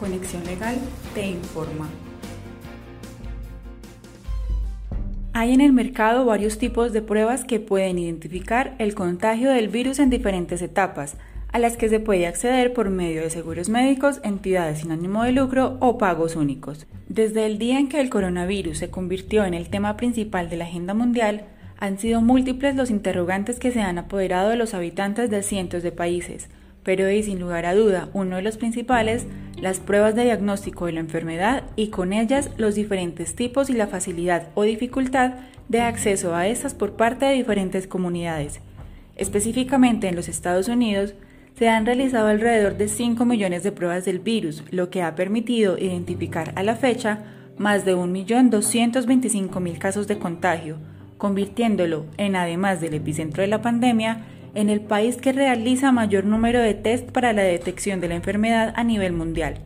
Conexión Legal te informa. Hay en el mercado varios tipos de pruebas que pueden identificar el contagio del virus en diferentes etapas, a las que se puede acceder por medio de seguros médicos, entidades sin ánimo de lucro o pagos únicos. Desde el día en que el coronavirus se convirtió en el tema principal de la agenda mundial, han sido múltiples los interrogantes que se han apoderado de los habitantes de cientos de países, pero es sin lugar a duda uno de los principales las pruebas de diagnóstico de la enfermedad y con ellas los diferentes tipos y la facilidad o dificultad de acceso a estas por parte de diferentes comunidades. Específicamente en los Estados Unidos, se han realizado alrededor de 5 millones de pruebas del virus, lo que ha permitido identificar a la fecha más de 1.225.000 casos de contagio, convirtiéndolo en, además del epicentro de la pandemia, en el país que realiza mayor número de test para la detección de la enfermedad a nivel mundial.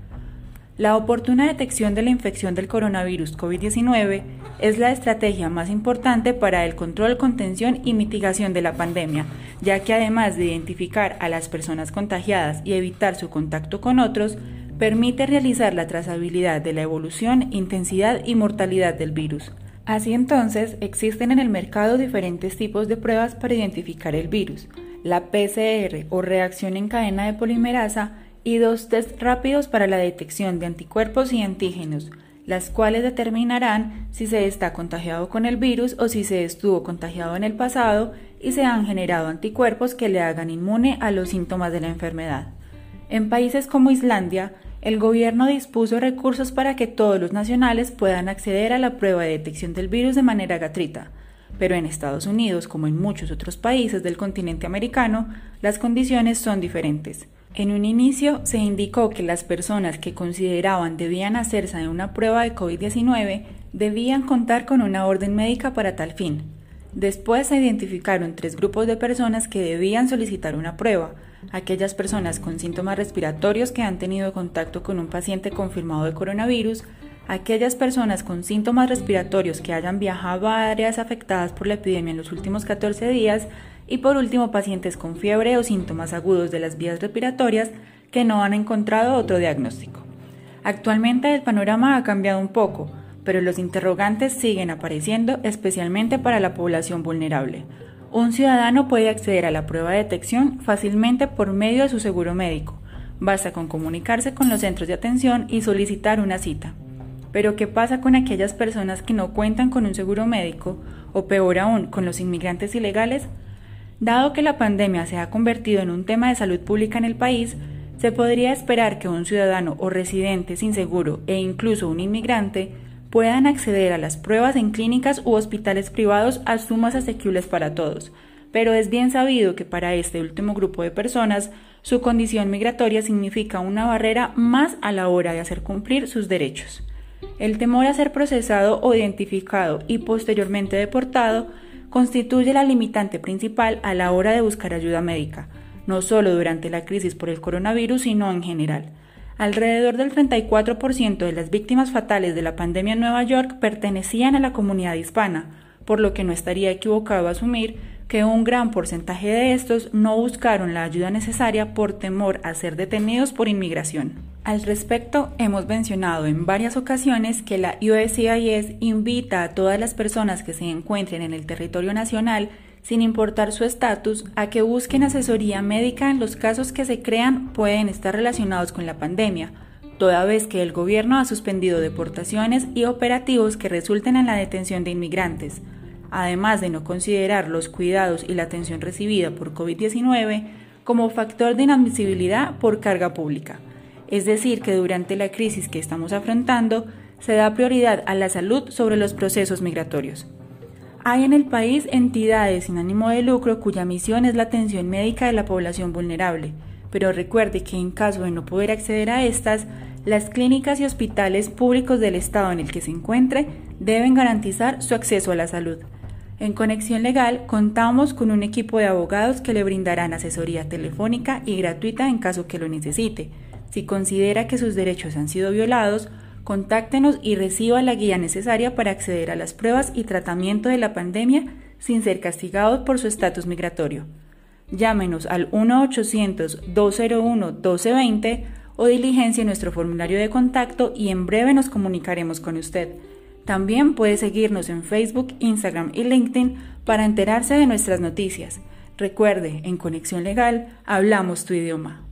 La oportuna detección de la infección del coronavirus COVID-19 es la estrategia más importante para el control, contención y mitigación de la pandemia, ya que además de identificar a las personas contagiadas y evitar su contacto con otros, permite realizar la trazabilidad de la evolución, intensidad y mortalidad del virus. Así entonces, existen en el mercado diferentes tipos de pruebas para identificar el virus, la PCR o reacción en cadena de polimerasa y dos test rápidos para la detección de anticuerpos y antígenos, las cuales determinarán si se está contagiado con el virus o si se estuvo contagiado en el pasado y se han generado anticuerpos que le hagan inmune a los síntomas de la enfermedad. En países como Islandia, el gobierno dispuso recursos para que todos los nacionales puedan acceder a la prueba de detección del virus de manera gratuita, pero en Estados Unidos, como en muchos otros países del continente americano, las condiciones son diferentes. En un inicio se indicó que las personas que consideraban debían hacerse de una prueba de COVID-19 debían contar con una orden médica para tal fin. Después se identificaron tres grupos de personas que debían solicitar una prueba, aquellas personas con síntomas respiratorios que han tenido contacto con un paciente confirmado de coronavirus, aquellas personas con síntomas respiratorios que hayan viajado a áreas afectadas por la epidemia en los últimos 14 días y por último pacientes con fiebre o síntomas agudos de las vías respiratorias que no han encontrado otro diagnóstico. Actualmente el panorama ha cambiado un poco, pero los interrogantes siguen apareciendo especialmente para la población vulnerable, un ciudadano puede acceder a la prueba de detección fácilmente por medio de su seguro médico. Basta con comunicarse con los centros de atención y solicitar una cita. Pero ¿qué pasa con aquellas personas que no cuentan con un seguro médico o peor aún con los inmigrantes ilegales? Dado que la pandemia se ha convertido en un tema de salud pública en el país, se podría esperar que un ciudadano o residente sin seguro e incluso un inmigrante puedan acceder a las pruebas en clínicas u hospitales privados a sumas asequibles para todos, pero es bien sabido que para este último grupo de personas su condición migratoria significa una barrera más a la hora de hacer cumplir sus derechos. El temor a ser procesado o identificado y posteriormente deportado constituye la limitante principal a la hora de buscar ayuda médica, no solo durante la crisis por el coronavirus, sino en general. Alrededor del 34% de las víctimas fatales de la pandemia en Nueva York pertenecían a la comunidad hispana, por lo que no estaría equivocado asumir que un gran porcentaje de estos no buscaron la ayuda necesaria por temor a ser detenidos por inmigración. Al respecto, hemos mencionado en varias ocasiones que la USCIS invita a todas las personas que se encuentren en el territorio nacional sin importar su estatus, a que busquen asesoría médica en los casos que se crean pueden estar relacionados con la pandemia, toda vez que el gobierno ha suspendido deportaciones y operativos que resulten en la detención de inmigrantes, además de no considerar los cuidados y la atención recibida por COVID-19 como factor de inadmisibilidad por carga pública. Es decir, que durante la crisis que estamos afrontando, se da prioridad a la salud sobre los procesos migratorios. Hay en el país entidades sin ánimo de lucro cuya misión es la atención médica de la población vulnerable, pero recuerde que en caso de no poder acceder a estas, las clínicas y hospitales públicos del estado en el que se encuentre deben garantizar su acceso a la salud. En Conexión Legal contamos con un equipo de abogados que le brindarán asesoría telefónica y gratuita en caso que lo necesite. Si considera que sus derechos han sido violados, Contáctenos y reciba la guía necesaria para acceder a las pruebas y tratamiento de la pandemia sin ser castigado por su estatus migratorio. Llámenos al 1-800-201-1220 o diligencie nuestro formulario de contacto y en breve nos comunicaremos con usted. También puede seguirnos en Facebook, Instagram y LinkedIn para enterarse de nuestras noticias. Recuerde, en Conexión Legal hablamos tu idioma.